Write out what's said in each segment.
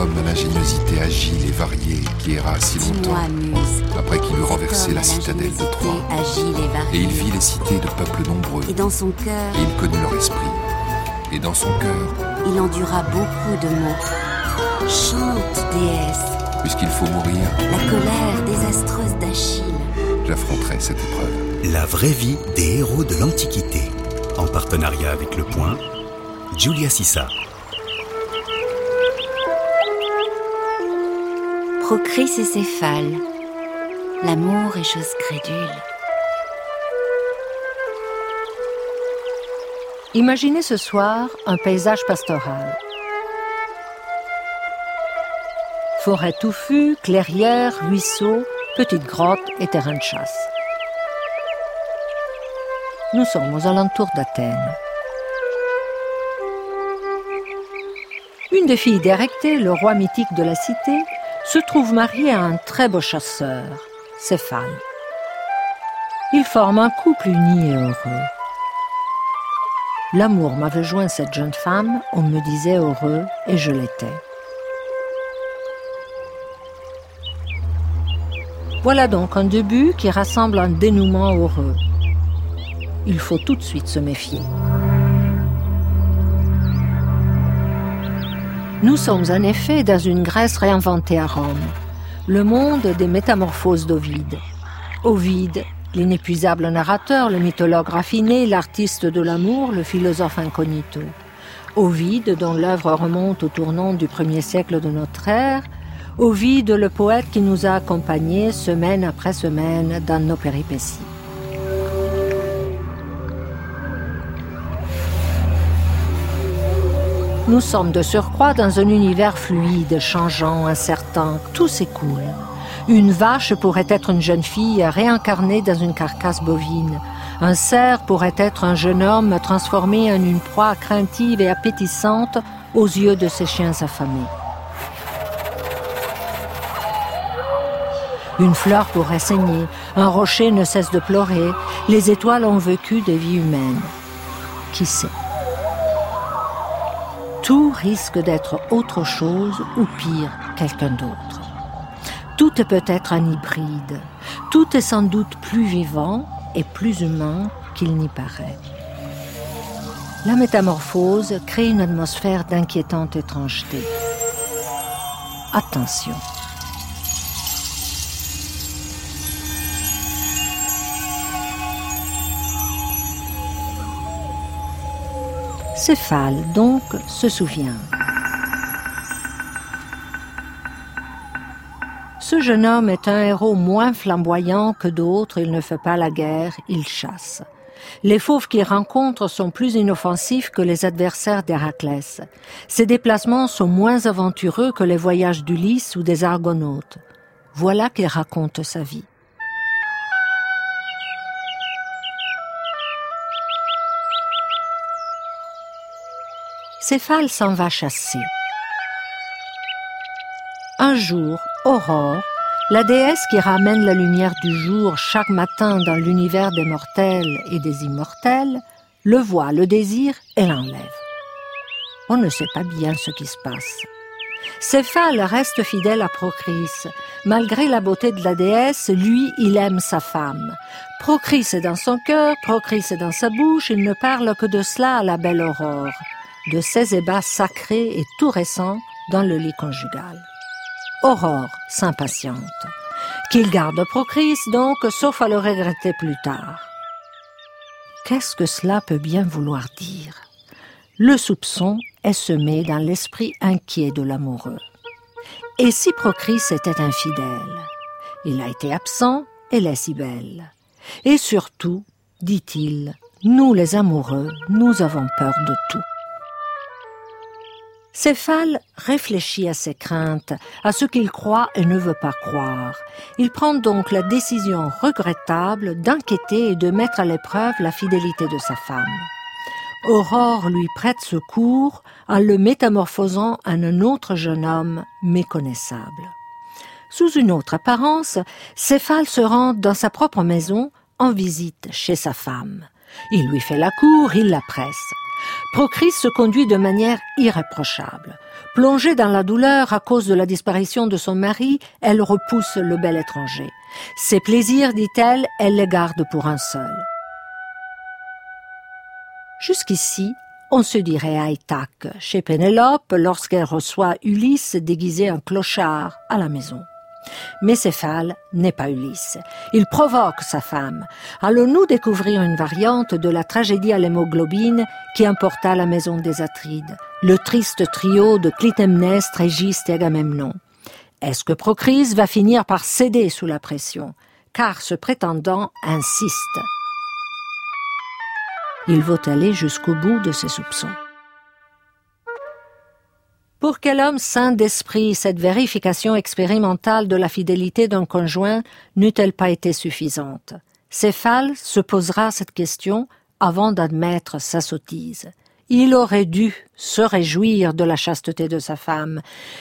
homme à l'ingéniosité agile et variée qui erra si longtemps après qu'il eut renversé la citadelle de Troie. Et, il vit les cités de peuples nombreux. Et dans son cœur, et il connut leur esprit. Et dans son cœur, il endura beaucoup de maux. Chante, déesse. Puisqu'il faut mourir, la colère désastreuse d'Achille. J'affronterai cette épreuve. La vraie vie des héros de l'Antiquité. En partenariat avec Le Point, Julia Sissa. Procris et Céphale. L'amour est chose crédule. Imaginez ce soir un paysage pastoral. Forêt touffue, clairière, ruisseaux, petites grottes et terrain de chasse. Nous sommes aux alentours d'Athènes. Une des filles d'Érectée, le roi mythique de la cité, se trouve mariée à un très beau chasseur, Céphale. Ils forment un couple uni et heureux. L'amour m'avait joint cette jeune femme, on me disait heureux, et je l'étais. Voilà donc un début qui rassemble un dénouement heureux. Il faut tout de suite se méfier. Nous sommes en effet dans une Grèce réinventée à Rome, le monde des métamorphoses d'Ovide. Ovide, l'inépuisable narrateur, le mythologue raffiné, l'artiste de l'amour, le philosophe incognito. Ovide, dont l'œuvre remonte au tournant du premier siècle de notre ère, Ovide, le poète qui nous a accompagnés semaine après semaine dans nos péripéties. Nous sommes de surcroît dans un univers fluide, changeant, incertain, tout s'écoule. Une vache pourrait être une jeune fille réincarnée dans une carcasse bovine. Un cerf pourrait être un jeune homme transformé en une proie craintive et appétissante aux yeux de ses chiens affamés. Une fleur pourrait saigner, un rocher ne cesse de pleurer, les étoiles ont vécu des vies humaines. Qui sait? Tout risque d'être autre chose ou pire, quelqu'un d'autre. Tout est peut-être un hybride. Tout est sans doute plus vivant et plus humain qu'il n'y paraît. La métamorphose crée une atmosphère d'inquiétante étrangeté. Attention. Céphale, donc, se souvient. Ce jeune homme est un héros moins flamboyant que d'autres, il ne fait pas la guerre, il chasse. Les fauves qu'il rencontre sont plus inoffensifs que les adversaires d'Héraclès. Ses déplacements sont moins aventureux que les voyages d'Ulysse ou des Argonautes. Voilà qu'il raconte sa vie. Céphale s'en va chasser. Un jour, Aurore, la déesse qui ramène la lumière du jour chaque matin dans l'univers des mortels et des immortels, le voit, le désire et l'enlève. On ne sait pas bien ce qui se passe. Céphale reste fidèle à Procris. Malgré la beauté de la déesse, lui, il aime sa femme. Procris est dans son cœur, Procris est dans sa bouche, il ne parle que de cela à la belle Aurore de ces ébats sacrés et tout récents dans le lit conjugal. Aurore s'impatiente. Qu'il garde Procris donc, sauf à le regretter plus tard. Qu'est-ce que cela peut bien vouloir dire? Le soupçon est semé dans l'esprit inquiet de l'amoureux. Et si Procris était infidèle? Il a été absent, elle est si belle. Et surtout, dit-il, nous les amoureux, nous avons peur de tout. Céphale réfléchit à ses craintes, à ce qu'il croit et ne veut pas croire. Il prend donc la décision regrettable d'inquiéter et de mettre à l'épreuve la fidélité de sa femme. Aurore lui prête secours en le métamorphosant en un autre jeune homme méconnaissable. Sous une autre apparence, Céphale se rend dans sa propre maison en visite chez sa femme. Il lui fait la cour, il la presse. Procris se conduit de manière irréprochable. Plongée dans la douleur à cause de la disparition de son mari, elle repousse le bel étranger. Ses plaisirs, dit-elle, elle les garde pour un seul. Jusqu'ici, on se dirait Ithaque, chez Pénélope, lorsqu'elle reçoit Ulysse déguisé en clochard à la maison. Mais Céphale n'est pas Ulysse. Il provoque sa femme. Allons-nous découvrir une variante de la tragédie à l'hémoglobine qui emporta la maison des Atrides, le triste trio de Clytemnestre, Trégiste et Agamemnon? Est-ce que Procris va finir par céder sous la pression? Car ce prétendant insiste. Il veut aller jusqu'au bout de ses soupçons. Pour quel homme saint d'esprit cette vérification expérimentale de la fidélité d'un conjoint n'eût-elle pas été suffisante? Céphale se posera cette question avant d'admettre sa sottise. Il aurait dû se réjouir de la chasteté de sa femme,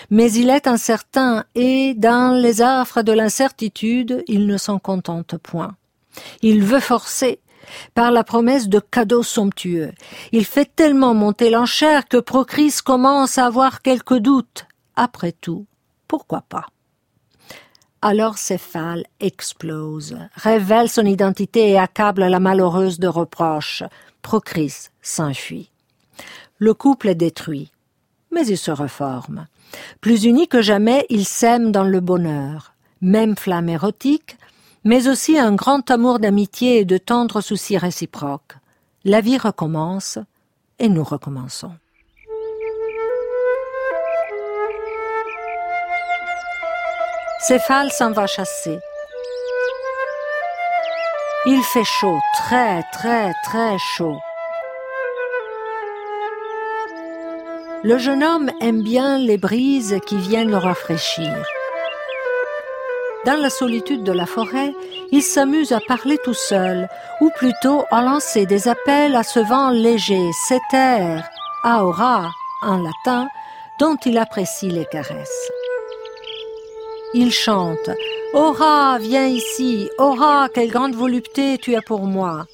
mais il est incertain et, dans les affres de l'incertitude, il ne s'en contente point. Il veut forcer, par la promesse de cadeaux somptueux. Il fait tellement monter l'enchère que Procris commence à avoir quelques doutes. Après tout, pourquoi pas? Alors Céphale explose, révèle son identité et accable la malheureuse de reproches. Procris s'enfuit. Le couple est détruit, mais il se reforme. Plus unis que jamais, ils s'aiment dans le bonheur. Même flamme érotique, mais aussi un grand amour d'amitié et de tendres soucis réciproques. La vie recommence et nous recommençons. Céphale s'en va chasser. Il fait chaud, très très très chaud. Le jeune homme aime bien les brises qui viennent le rafraîchir. Dans la solitude de la forêt, il s'amuse à parler tout seul, ou plutôt à lancer des appels à ce vent léger, cet air, aura en latin, dont il apprécie les caresses. Il chante Aura, viens ici, Aura, quelle grande volupté tu as pour moi.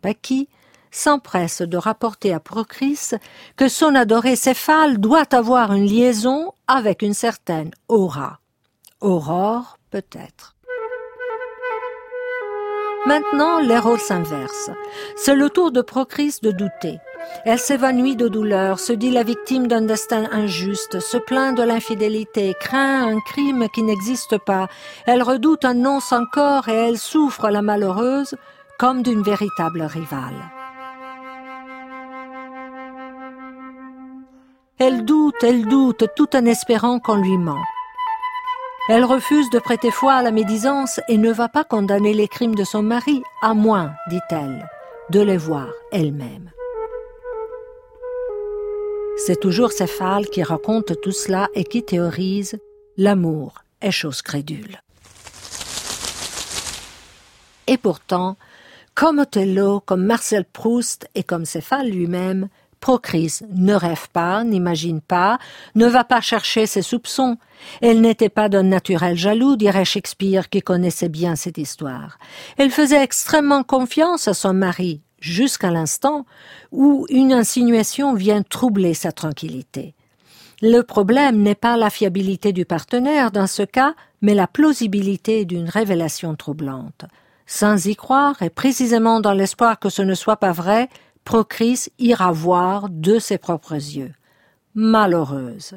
Pas qui, s'empresse de rapporter à Procris que son adoré Céphale doit avoir une liaison avec une certaine Aura. Aurore, peut-être. Maintenant, les rôles s'inversent. C'est le tour de Procris de douter. Elle s'évanouit de douleur, se dit la victime d'un destin injuste, se plaint de l'infidélité, craint un crime qui n'existe pas, elle redoute un non sans corps et elle souffre la malheureuse comme d'une véritable rivale. Elle doute, elle doute, tout en espérant qu'on lui ment. Elle refuse de prêter foi à la médisance et ne va pas condamner les crimes de son mari, à moins, dit-elle, de les voir elle-même. C'est toujours Céphale qui raconte tout cela et qui théorise l'amour est chose crédule. Et pourtant, comme Othello, comme Marcel Proust et comme Céphale lui-même, Procris ne rêve pas, n'imagine pas, ne va pas chercher ses soupçons. Elle n'était pas d'un naturel jaloux, dirait Shakespeare, qui connaissait bien cette histoire. Elle faisait extrêmement confiance à son mari, jusqu'à l'instant où une insinuation vient troubler sa tranquillité. Le problème n'est pas la fiabilité du partenaire dans ce cas, mais la plausibilité d'une révélation troublante. Sans y croire, et précisément dans l'espoir que ce ne soit pas vrai, Procris ira voir de ses propres yeux. Malheureuse.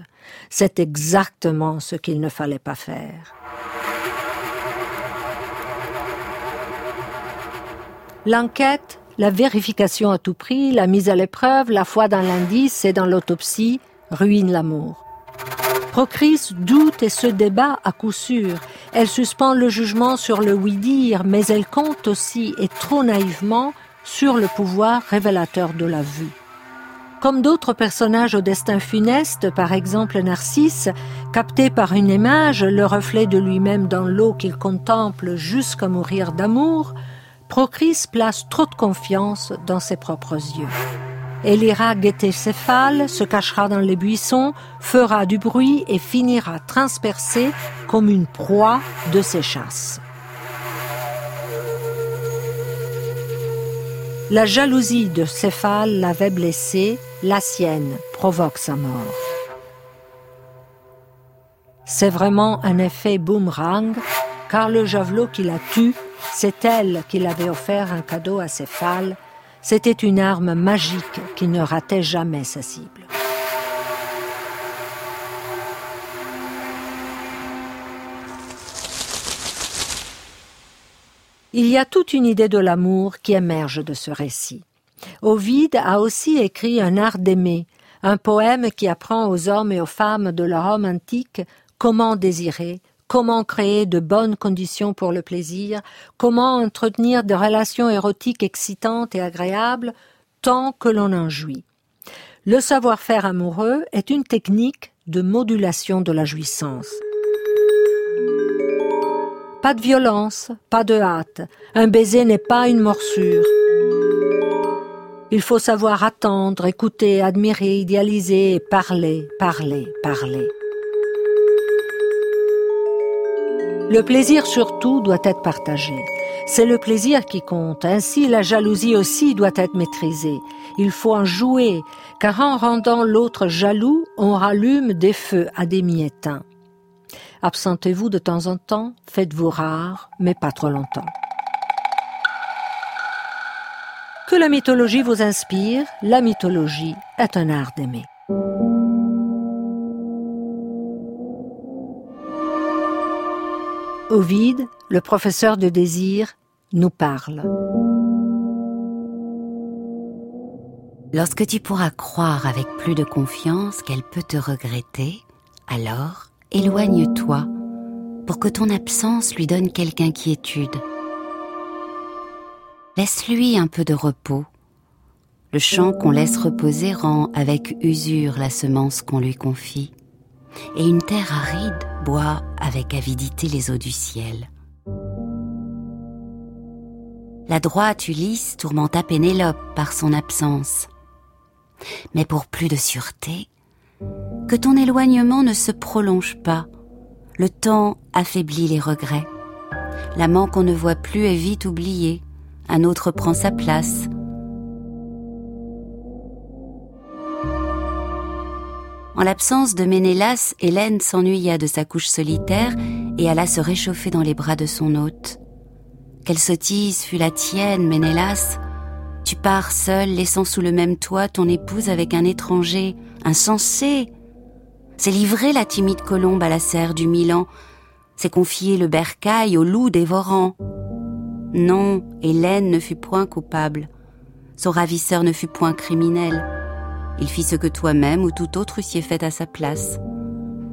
C'est exactement ce qu'il ne fallait pas faire. L'enquête, la vérification à tout prix, la mise à l'épreuve, la foi dans l'indice et dans l'autopsie ruinent l'amour. Procris doute et se débat à coup sûr. Elle suspend le jugement sur le oui-dire, mais elle compte aussi, et trop naïvement, sur le pouvoir révélateur de la vue. Comme d'autres personnages au destin funeste, par exemple Narcisse, capté par une image, le reflet de lui-même dans l'eau qu'il contemple jusqu'à mourir d'amour, Procris place trop de confiance dans ses propres yeux. Elle ira guetter Céphale, se cachera dans les buissons, fera du bruit et finira transpercée comme une proie de ses chasses. La jalousie de Céphale l'avait blessée, la sienne provoque sa mort. C'est vraiment un effet boomerang, car le javelot qui la tue c'est elle qui l'avait offert un cadeau à Céphale. C'était une arme magique qui ne ratait jamais sa cible. Il y a toute une idée de l'amour qui émerge de ce récit. Ovide a aussi écrit Un art d'aimer, un poème qui apprend aux hommes et aux femmes de la Rome antique comment désirer, comment créer de bonnes conditions pour le plaisir, comment entretenir des relations érotiques excitantes et agréables tant que l'on en jouit? Le savoir-faire amoureux est une technique de modulation de la jouissance. Pas de violence, pas de hâte. Un baiser n'est pas une morsure. Il faut savoir attendre, écouter, admirer, idéaliser parler, parler, parler. Le plaisir surtout doit être partagé. C'est le plaisir qui compte. Ainsi, la jalousie aussi doit être maîtrisée. Il faut en jouer, car en rendant l'autre jaloux, on rallume des feux à demi éteints. Absentez-vous de temps en temps, faites-vous rare, mais pas trop longtemps. Que la mythologie vous inspire, la mythologie est un art d'aimer. Ovide, le professeur de désir, nous parle. Lorsque tu pourras croire avec plus de confiance qu'elle peut te regretter, alors éloigne-toi pour que ton absence lui donne quelque inquiétude. Laisse-lui un peu de repos. Le champ qu'on laisse reposer rend avec usure la semence qu'on lui confie et une terre aride boit avec avidité les eaux du ciel. La droite Ulysse tourmenta Pénélope par son absence. Mais pour plus de sûreté, que ton éloignement ne se prolonge pas. Le temps affaiblit les regrets. L'amant qu'on ne voit plus est vite oublié. Un autre prend sa place. En l'absence de Ménélas, Hélène s'ennuya de sa couche solitaire et alla se réchauffer dans les bras de son hôte. Quelle sottise fut la tienne, Ménélas? Tu pars seul, laissant sous le même toit ton épouse avec un étranger, insensé. C'est livrer la timide colombe à la serre du Milan, c'est confier le bercail au loup dévorant. Non, Hélène ne fut point coupable, son ravisseur ne fut point criminel. Il fit ce que toi-même ou tout autre eussiez fait à sa place.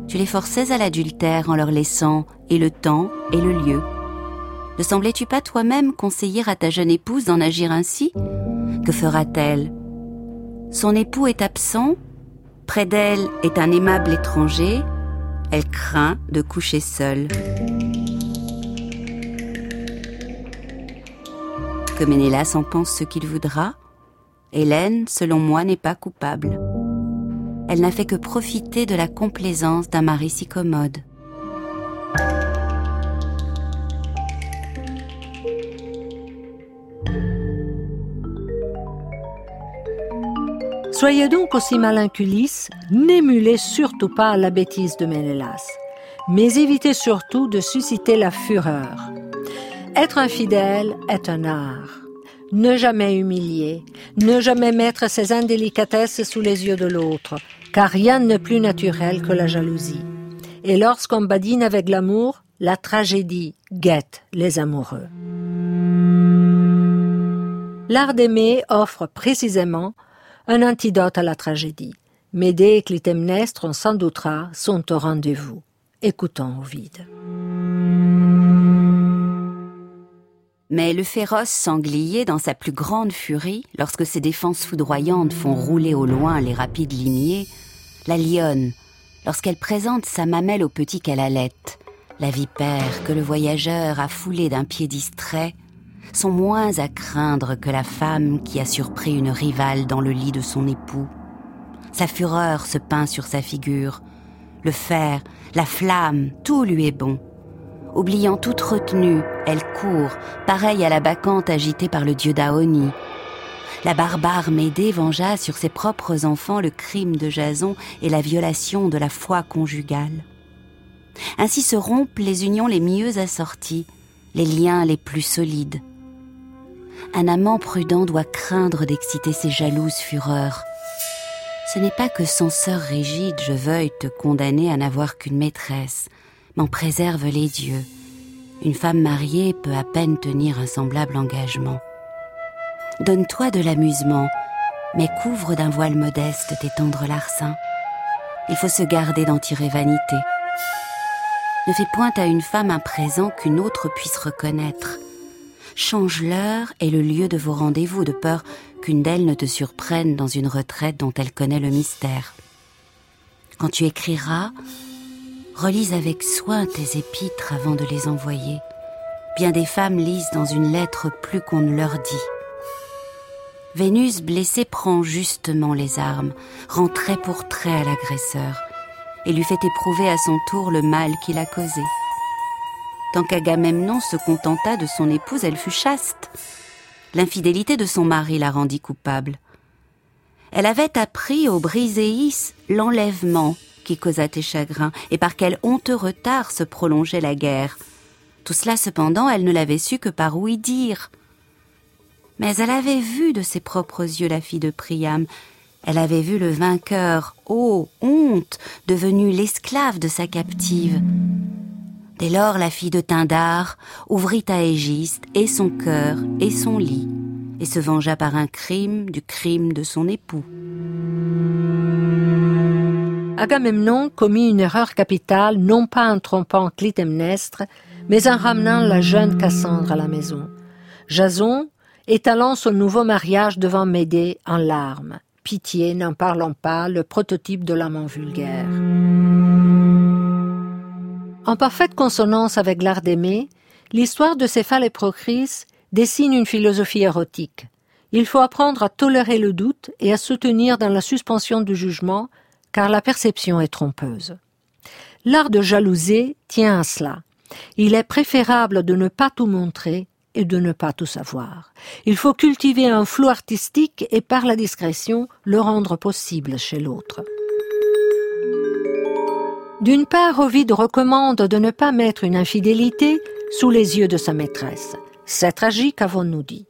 Tu les forçais à l'adultère en leur laissant et le temps et le lieu. Ne semblais-tu pas toi-même conseiller à ta jeune épouse d'en agir ainsi? Que fera-t-elle? Son époux est absent, près d'elle est un aimable étranger, elle craint de coucher seule. Que Ménélas en pense ce qu'il voudra, Hélène, selon moi, n'est pas coupable. Elle n'a fait que profiter de la complaisance d'un mari si commode. Soyez donc aussi malin qu'Ulysse, n'émulez surtout pas la bêtise de Ménélas, mais évitez surtout de susciter la fureur. Être infidèle est un art. Ne jamais humilier, ne jamais mettre ses indélicatesses sous les yeux de l'autre, car rien n'est plus naturel que la jalousie. Et lorsqu'on badine avec l'amour, la tragédie guette les amoureux. L'art d'aimer offre précisément un antidote à la tragédie. Médée et Clytemnestre, on s'en doutera, sont au rendez-vous. Écoutons Ovide. Mais le féroce sanglier, dans sa plus grande furie, lorsque ses défenses foudroyantes font rouler au loin les rapides limiers, la lionne, lorsqu'elle présente sa mamelle au petit qu'elle allait, la vipère que le voyageur a foulée d'un pied distrait, sont moins à craindre que la femme qui a surpris une rivale dans le lit de son époux. Sa fureur se peint sur sa figure. Le fer, la flamme, tout lui est bon. Oubliant toute retenue, elle court, pareille à la bacchante agitée par le dieu d'Aoni. La barbare Médée vengea sur ses propres enfants le crime de Jason et la violation de la foi conjugale. Ainsi se rompent les unions les mieux assorties, les liens les plus solides un amant prudent doit craindre d'exciter ses jalouses fureurs. Ce n'est pas que sans sœur rigide je veuille te condamner à n'avoir qu'une maîtresse, m'en préserve les dieux. Une femme mariée peut à peine tenir un semblable engagement. Donne-toi de l'amusement, mais couvre d'un voile modeste tes tendres larcins. Il faut se garder d'en tirer vanité. Ne fais point à une femme un présent qu'une autre puisse reconnaître change l'heure et le lieu de vos rendez-vous de peur qu'une d'elles ne te surprenne dans une retraite dont elle connaît le mystère. Quand tu écriras, relise avec soin tes épîtres avant de les envoyer. Bien des femmes lisent dans une lettre plus qu'on ne leur dit. Vénus blessée prend justement les armes, rend trait pour trait à l'agresseur, et lui fait éprouver à son tour le mal qu'il a causé. Tant qu'Agamemnon se contenta de son épouse, elle fut chaste. L'infidélité de son mari la rendit coupable. Elle avait appris au Briséis l'enlèvement qui causa tes chagrins, et par quel honteux retard se prolongeait la guerre. Tout cela, cependant, elle ne l'avait su que par ouï dire. Mais elle avait vu de ses propres yeux la fille de Priam. Elle avait vu le vainqueur, ô honte, devenu l'esclave de sa captive. Dès lors, la fille de Tindar ouvrit à Égiste et son cœur et son lit, et se vengea par un crime du crime de son époux. Agamemnon commit une erreur capitale, non pas en trompant Clytemnestre, mais en ramenant la jeune Cassandre à la maison. Jason, étalant son nouveau mariage devant Médée en larmes. Pitié, n'en parlons pas, le prototype de l'amant vulgaire. En parfaite consonance avec l'art d'aimer, l'histoire de Céphale et Procris dessine une philosophie érotique. Il faut apprendre à tolérer le doute et à soutenir dans la suspension du jugement, car la perception est trompeuse. L'art de jalouser tient à cela. Il est préférable de ne pas tout montrer et de ne pas tout savoir. Il faut cultiver un flou artistique et par la discrétion le rendre possible chez l'autre. D'une part, Ovide recommande de ne pas mettre une infidélité sous les yeux de sa maîtresse. C'est tragique, avons-nous dit.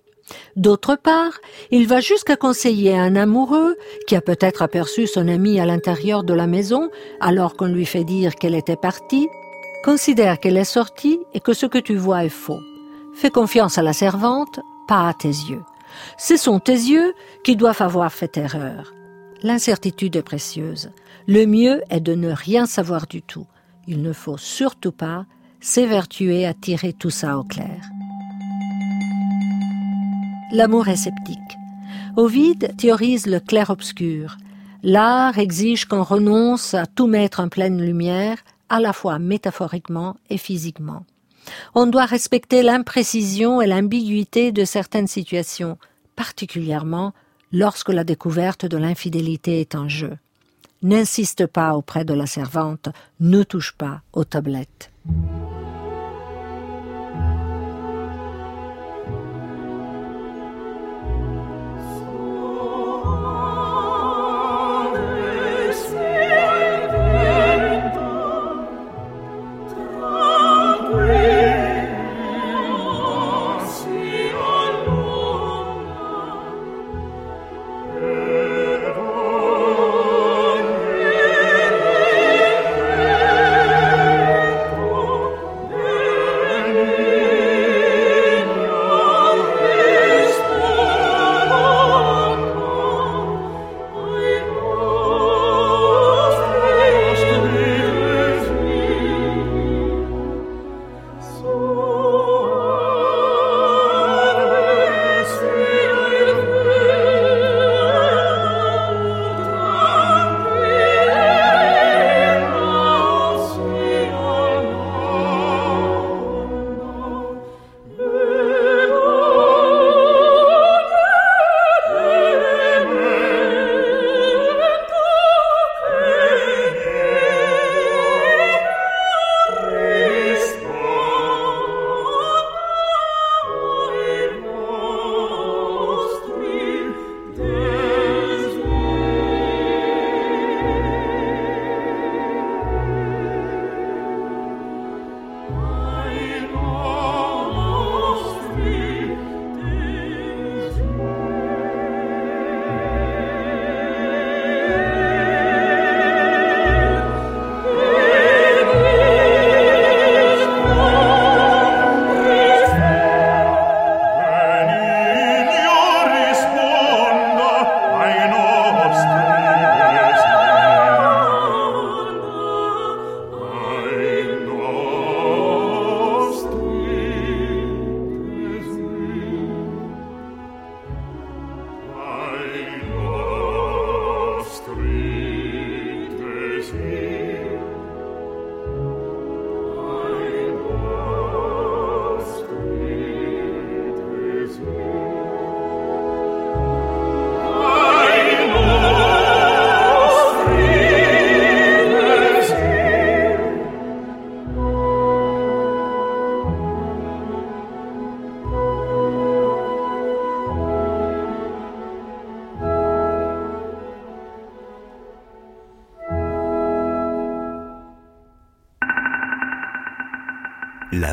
D'autre part, il va jusqu'à conseiller à un amoureux, qui a peut-être aperçu son ami à l'intérieur de la maison, alors qu'on lui fait dire qu'elle était partie, considère qu'elle est sortie et que ce que tu vois est faux. Fais confiance à la servante, pas à tes yeux. Ce sont tes yeux qui doivent avoir fait erreur. L'incertitude est précieuse. Le mieux est de ne rien savoir du tout. Il ne faut surtout pas s'évertuer à tirer tout ça au clair. L'amour est sceptique. Ovide théorise le clair-obscur. L'art exige qu'on renonce à tout mettre en pleine lumière, à la fois métaphoriquement et physiquement. On doit respecter l'imprécision et l'ambiguïté de certaines situations, particulièrement lorsque la découverte de l'infidélité est en jeu. N'insiste pas auprès de la servante, ne touche pas aux tablettes.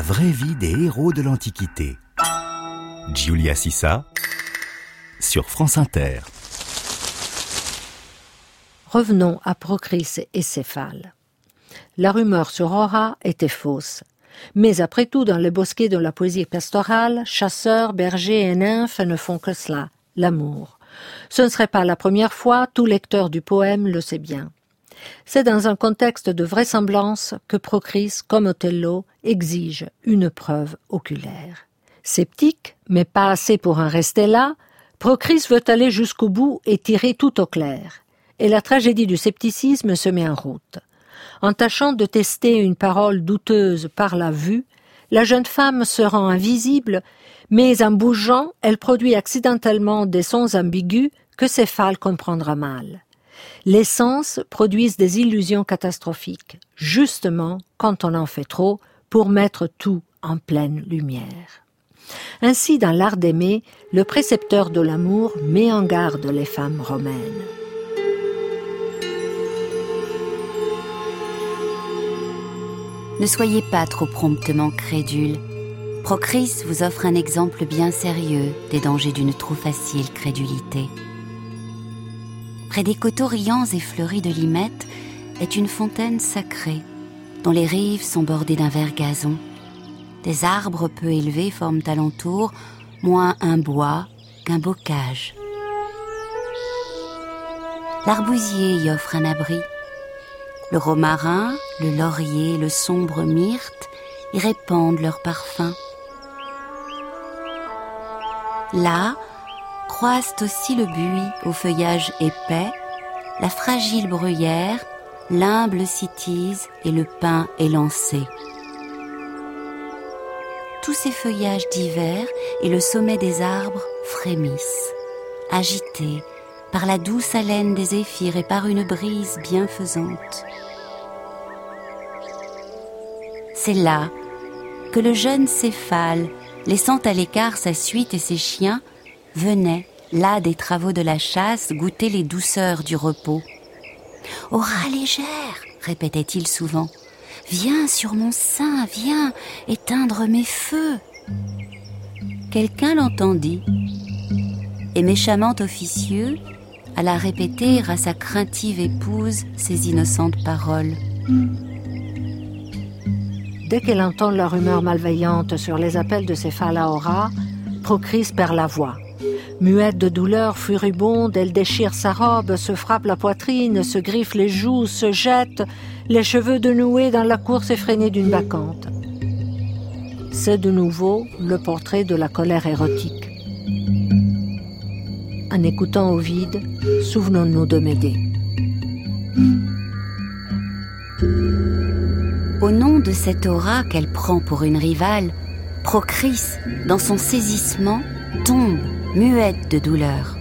Vraie vie des héros de l'Antiquité. Giulia Sissa sur France Inter. Revenons à Procris et Céphale. La rumeur sur Aura était fausse. Mais après tout, dans les bosquets de la poésie pastorale, chasseurs, bergers et nymphes ne font que cela, l'amour. Ce ne serait pas la première fois, tout lecteur du poème le sait bien. C'est dans un contexte de vraisemblance que Procris, comme Othello, exige une preuve oculaire. Sceptique, mais pas assez pour en rester là, Procris veut aller jusqu'au bout et tirer tout au clair. Et la tragédie du scepticisme se met en route. En tâchant de tester une parole douteuse par la vue, la jeune femme se rend invisible, mais en bougeant, elle produit accidentellement des sons ambigus que Céphale comprendra mal. Les sens produisent des illusions catastrophiques, justement quand on en fait trop, pour mettre tout en pleine lumière. Ainsi, dans l'art d'aimer, le précepteur de l'amour met en garde les femmes romaines. Ne soyez pas trop promptement crédule. Procris vous offre un exemple bien sérieux des dangers d'une trop facile crédulité. Près des coteaux riants et fleuris de limettes est une fontaine sacrée, dont les rives sont bordées d'un vert gazon. Des arbres peu élevés forment alentour moins un bois qu'un bocage. L'arbousier y offre un abri. Le romarin, le laurier, le sombre myrte y répandent leurs parfums. Là, croissent aussi le buis au feuillage épais, la fragile bruyère, l'humble citise et le pin élancé. Tous ces feuillages divers et le sommet des arbres frémissent, agités par la douce haleine des zéphyrs et par une brise bienfaisante. C'est là que le jeune céphale, laissant à l'écart sa suite et ses chiens, venait, là des travaux de la chasse, goûter les douceurs du repos. Aura légère, répétait-il souvent, viens sur mon sein, viens éteindre mes feux. Quelqu'un l'entendit, et méchamment officieux, alla répéter à sa craintive épouse ces innocentes paroles. Dès qu'elle entend leur humeur malveillante sur les appels de ses Aura, Procris perd la voix. Muette de douleur, furibonde, elle déchire sa robe, se frappe la poitrine, se griffe les joues, se jette, les cheveux de nouée dans la course effrénée d'une bacchante. C'est de nouveau le portrait de la colère érotique. En écoutant Ovide, souvenons-nous de Médée. Au nom de cette aura qu'elle prend pour une rivale, Procris, dans son saisissement, tombe muette de douleur.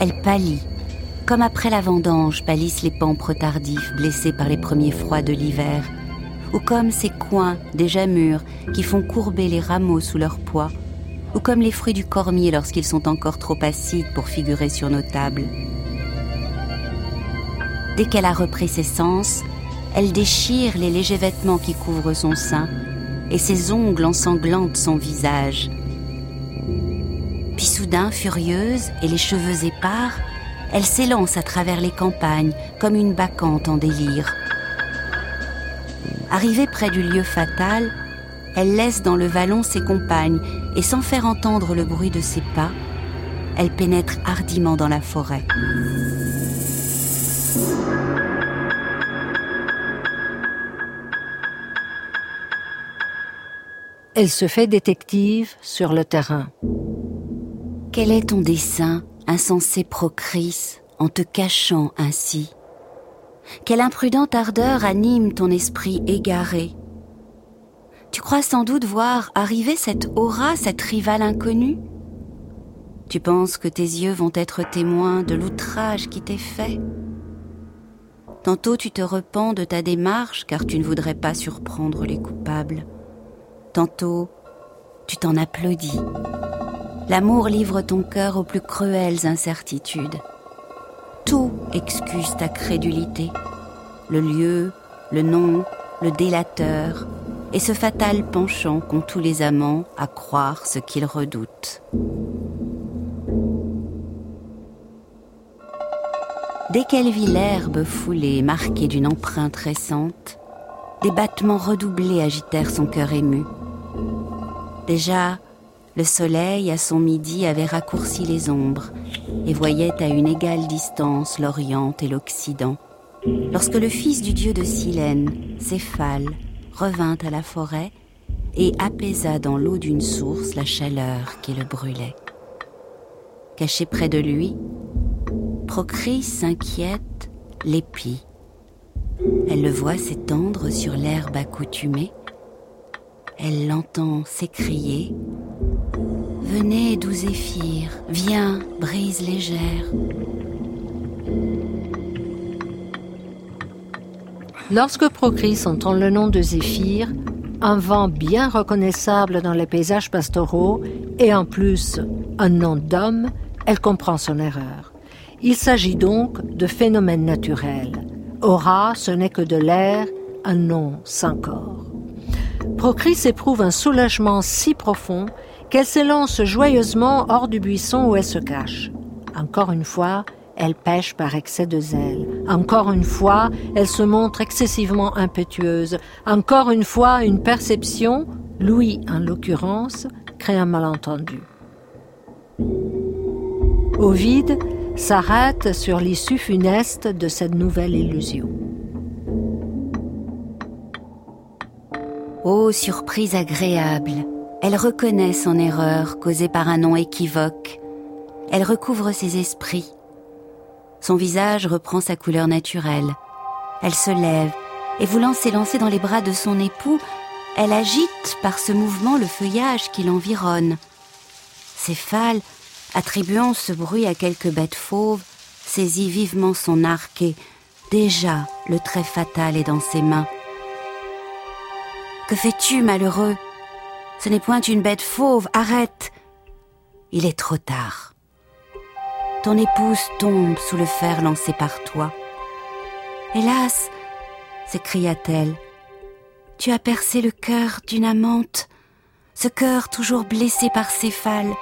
Elle pâlit, comme après la vendange pâlissent les pampres tardifs blessés par les premiers froids de l'hiver, ou comme ces coins déjà mûrs qui font courber les rameaux sous leur poids, ou comme les fruits du cormier lorsqu'ils sont encore trop acides pour figurer sur nos tables. Dès qu'elle a repris ses sens, elle déchire les légers vêtements qui couvrent son sein, et ses ongles ensanglantent son visage, puis soudain, furieuse et les cheveux épars, elle s'élance à travers les campagnes comme une bacchante en délire. Arrivée près du lieu fatal, elle laisse dans le vallon ses compagnes et sans faire entendre le bruit de ses pas, elle pénètre hardiment dans la forêt. Elle se fait détective sur le terrain. Quel est ton dessein, insensé Procris, en te cachant ainsi? Quelle imprudente ardeur anime ton esprit égaré? Tu crois sans doute voir arriver cette aura, cette rivale inconnue? Tu penses que tes yeux vont être témoins de l'outrage qui t'est fait? Tantôt tu te repens de ta démarche car tu ne voudrais pas surprendre les coupables. Tantôt tu t'en applaudis L'amour livre ton cœur aux plus cruelles incertitudes. Tout excuse ta crédulité. Le lieu, le nom, le délateur, et ce fatal penchant qu'ont tous les amants à croire ce qu'ils redoutent. Dès qu'elle vit l'herbe foulée, marquée d'une empreinte récente, des battements redoublés agitèrent son cœur ému. Déjà, le soleil, à son midi, avait raccourci les ombres et voyait à une égale distance l'Orient et l'Occident. Lorsque le fils du dieu de Silène, Céphale, revint à la forêt et apaisa dans l'eau d'une source la chaleur qui le brûlait. Caché près de lui, Procris s'inquiète, l'épie. Elle le voit s'étendre sur l'herbe accoutumée. Elle l'entend s'écrier Venez, doux Zéphyr, viens, brise légère. Lorsque Procris entend le nom de Zéphyr, un vent bien reconnaissable dans les paysages pastoraux et en plus un nom d'homme, elle comprend son erreur. Il s'agit donc de phénomènes naturels. Aura, ce n'est que de l'air, un nom sans corps. Procris éprouve un soulagement si profond qu'elle s'élance joyeusement hors du buisson où elle se cache. Encore une fois, elle pêche par excès de zèle. Encore une fois, elle se montre excessivement impétueuse. Encore une fois, une perception, Louis en l'occurrence, crée un malentendu. Ovide, s'arrête sur l'issue funeste de cette nouvelle illusion. Oh, surprise agréable Elle reconnaît son erreur causée par un nom équivoque. Elle recouvre ses esprits. Son visage reprend sa couleur naturelle. Elle se lève et voulant s'élancer dans les bras de son époux, elle agite par ce mouvement le feuillage qui l'environne. Céphale, attribuant ce bruit à quelque bête fauve, saisit vivement son arc et déjà le trait fatal est dans ses mains. Que fais-tu, malheureux? Ce n'est point une bête fauve, arrête Il est trop tard. Ton épouse tombe sous le fer lancé par toi. Hélas, s'écria-t-elle, tu as percé le cœur d'une amante, ce cœur toujours blessé par Céphale.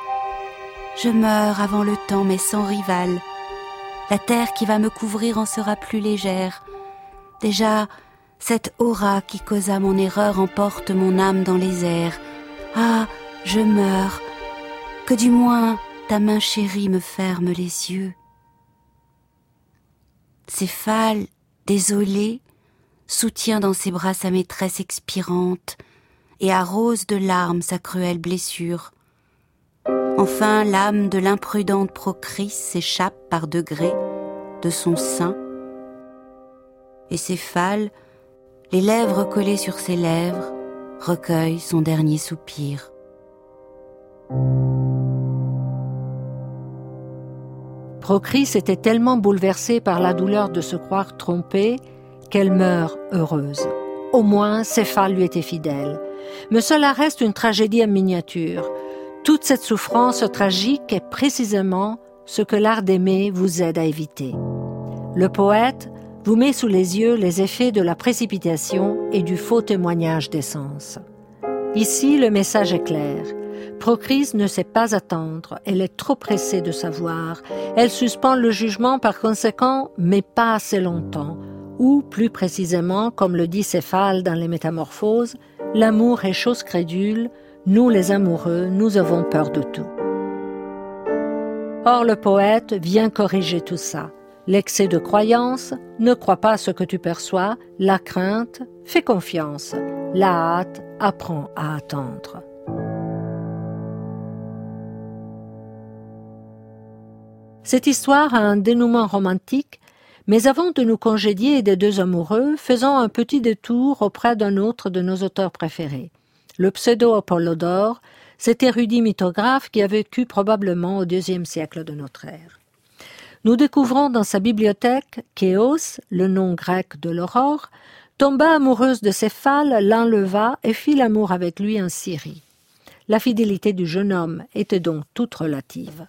Je meurs avant le temps, mais sans rival. La terre qui va me couvrir en sera plus légère. Déjà, cette aura qui causa mon erreur emporte mon âme dans les airs. Ah, je meurs. Que du moins ta main chérie me ferme les yeux. Céphale, désolé, soutient dans ses bras sa maîtresse expirante et arrose de larmes sa cruelle blessure. Enfin, l'âme de l'imprudente Procris s'échappe par degrés de son sein, et Céphale, les lèvres collées sur ses lèvres, recueille son dernier soupir. Procris était tellement bouleversée par la douleur de se croire trompée qu'elle meurt heureuse. Au moins, Céphale lui était fidèle. Mais cela reste une tragédie en miniature. Toute cette souffrance tragique est précisément ce que l'art d'aimer vous aide à éviter. Le poète vous met sous les yeux les effets de la précipitation et du faux témoignage d'essence. Ici, le message est clair. Procris ne sait pas attendre, elle est trop pressée de savoir, elle suspend le jugement par conséquent, mais pas assez longtemps, ou plus précisément, comme le dit Céphale dans les Métamorphoses, l'amour est chose crédule, nous les amoureux, nous avons peur de tout. Or le poète vient corriger tout ça. L'excès de croyance, ne crois pas ce que tu perçois, la crainte, fais confiance, la hâte, apprends à attendre. Cette histoire a un dénouement romantique mais avant de nous congédier des deux amoureux, faisons un petit détour auprès d'un autre de nos auteurs préférés. Le pseudo-Apollodore, cet érudit mythographe qui a vécu probablement au deuxième siècle de notre ère. Nous découvrons dans sa bibliothèque qu'Éos, le nom grec de l'aurore, tomba amoureuse de Céphale, l'enleva et fit l'amour avec lui en Syrie. La fidélité du jeune homme était donc toute relative.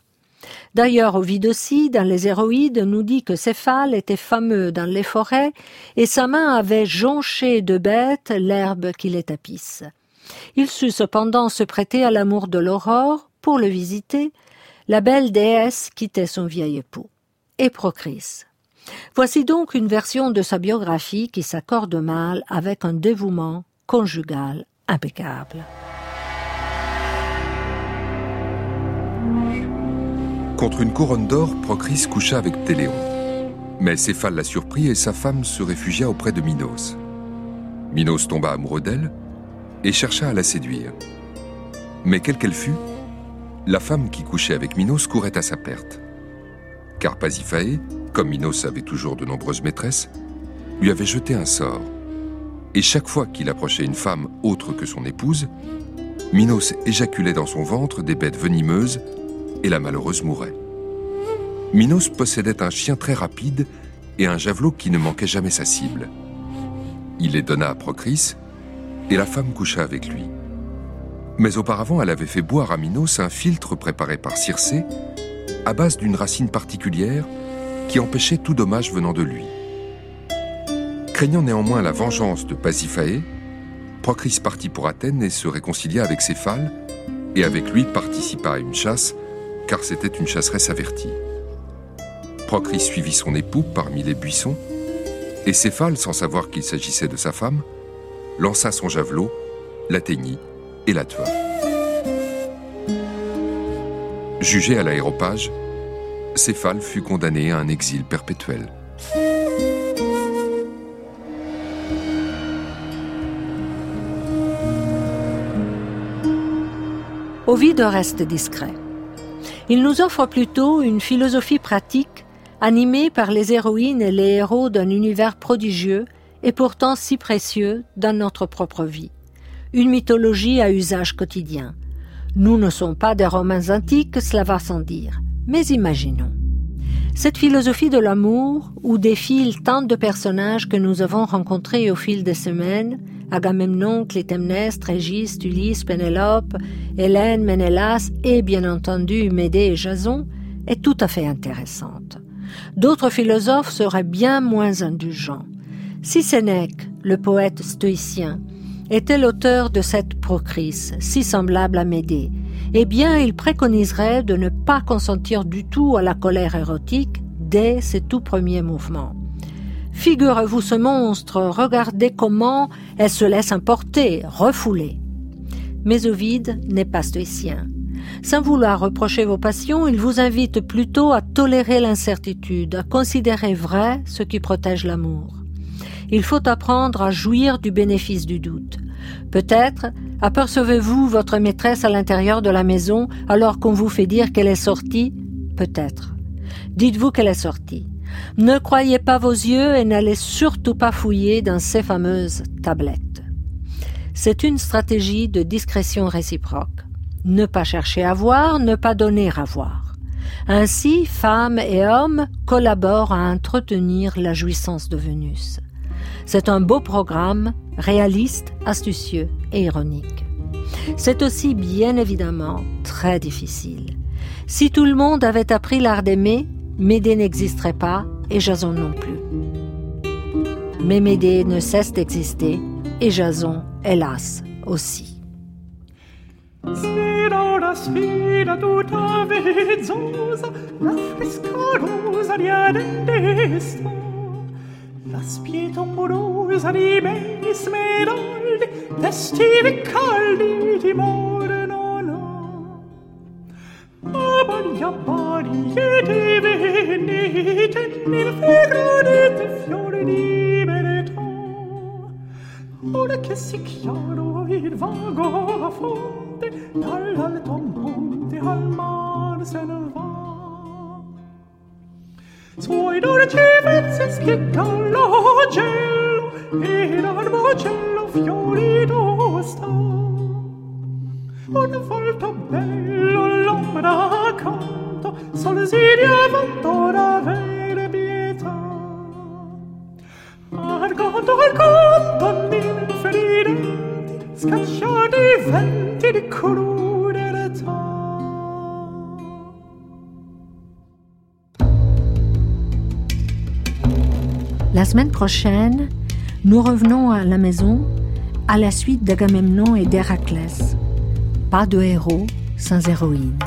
D'ailleurs, Ovide aussi, dans les Héroïdes, nous dit que Céphale était fameux dans les forêts et sa main avait jonché de bêtes l'herbe qui les tapisse. Il sut cependant se prêter à l'amour de l'aurore pour le visiter. La belle déesse quittait son vieil époux. Et Procris. Voici donc une version de sa biographie qui s'accorde mal avec un dévouement conjugal impeccable. Contre une couronne d'or, Procris coucha avec Téléon. Mais Céphale la surprit et sa femme se réfugia auprès de Minos. Minos tomba amoureux d'elle et chercha à la séduire. Mais quelle qu'elle fût, la femme qui couchait avec Minos courait à sa perte. Car Pasiphae, comme Minos avait toujours de nombreuses maîtresses, lui avait jeté un sort. Et chaque fois qu'il approchait une femme autre que son épouse, Minos éjaculait dans son ventre des bêtes venimeuses et la malheureuse mourait. Minos possédait un chien très rapide et un javelot qui ne manquait jamais sa cible. Il les donna à Procris, et la femme coucha avec lui. Mais auparavant, elle avait fait boire à Minos un filtre préparé par Circé, à base d'une racine particulière qui empêchait tout dommage venant de lui. Craignant néanmoins la vengeance de Pasiphae, Procris partit pour Athènes et se réconcilia avec Céphale, et avec lui participa à une chasse car c'était une chasseresse avertie. Procris suivit son époux parmi les buissons, et Céphale, sans savoir qu'il s'agissait de sa femme, lança son javelot, l'atteignit et la tua. Jugé à l'aéropage, Céphale fut condamné à un exil perpétuel. Ovide reste discret. Il nous offre plutôt une philosophie pratique animée par les héroïnes et les héros d'un univers prodigieux et pourtant si précieux dans notre propre vie. Une mythologie à usage quotidien. Nous ne sommes pas des Romains antiques, cela va sans dire. Mais imaginons. Cette philosophie de l'amour, où défilent tant de personnages que nous avons rencontrés au fil des semaines, Agamemnon, Clytemnestre, Régis, Ulysse, Pénélope, Hélène, Ménélas et bien entendu Médée et Jason, est tout à fait intéressante. D'autres philosophes seraient bien moins indulgents. Si Sénèque, le poète stoïcien, était l'auteur de cette procris, si semblable à Médée, eh bien il préconiserait de ne pas consentir du tout à la colère érotique dès ses tout premiers mouvements. Figurez-vous ce monstre, regardez comment elle se laisse emporter, refouler. Mais Ovide n'est pas stoïcien. Sans vouloir reprocher vos passions, il vous invite plutôt à tolérer l'incertitude, à considérer vrai ce qui protège l'amour. Il faut apprendre à jouir du bénéfice du doute. Peut-être apercevez-vous votre maîtresse à l'intérieur de la maison alors qu'on vous fait dire qu'elle est sortie Peut-être. Dites-vous qu'elle est sortie. Ne croyez pas vos yeux et n'allez surtout pas fouiller dans ces fameuses tablettes. C'est une stratégie de discrétion réciproque. Ne pas chercher à voir, ne pas donner à voir. Ainsi, femmes et hommes collaborent à entretenir la jouissance de Vénus. C'est un beau programme, réaliste, astucieux et ironique. C'est aussi bien évidemment très difficile. Si tout le monde avait appris l'art d'aimer, Médée n'existerait pas et Jason non plus. Mais Médée ne cesse d'exister et Jason, hélas, aussi. La spieta amorosa di me smeraldi, d'estivi caldi di morno no. Abali, abali, e di venite, nel fegradete fiore di verità. Ora che si chiaro il vago affondo, dall'alto monte al mar se ne suoi dolci vezzi schiccan l'ocello ed al vocello fiorito sta una volta bello l'ombra accanto solsidia vantora vere pietà. Argando argando di ridenti scacciati venti di colore. La semaine prochaine, nous revenons à la maison à la suite d'Agamemnon et d'Héraclès. Pas de héros sans héroïne.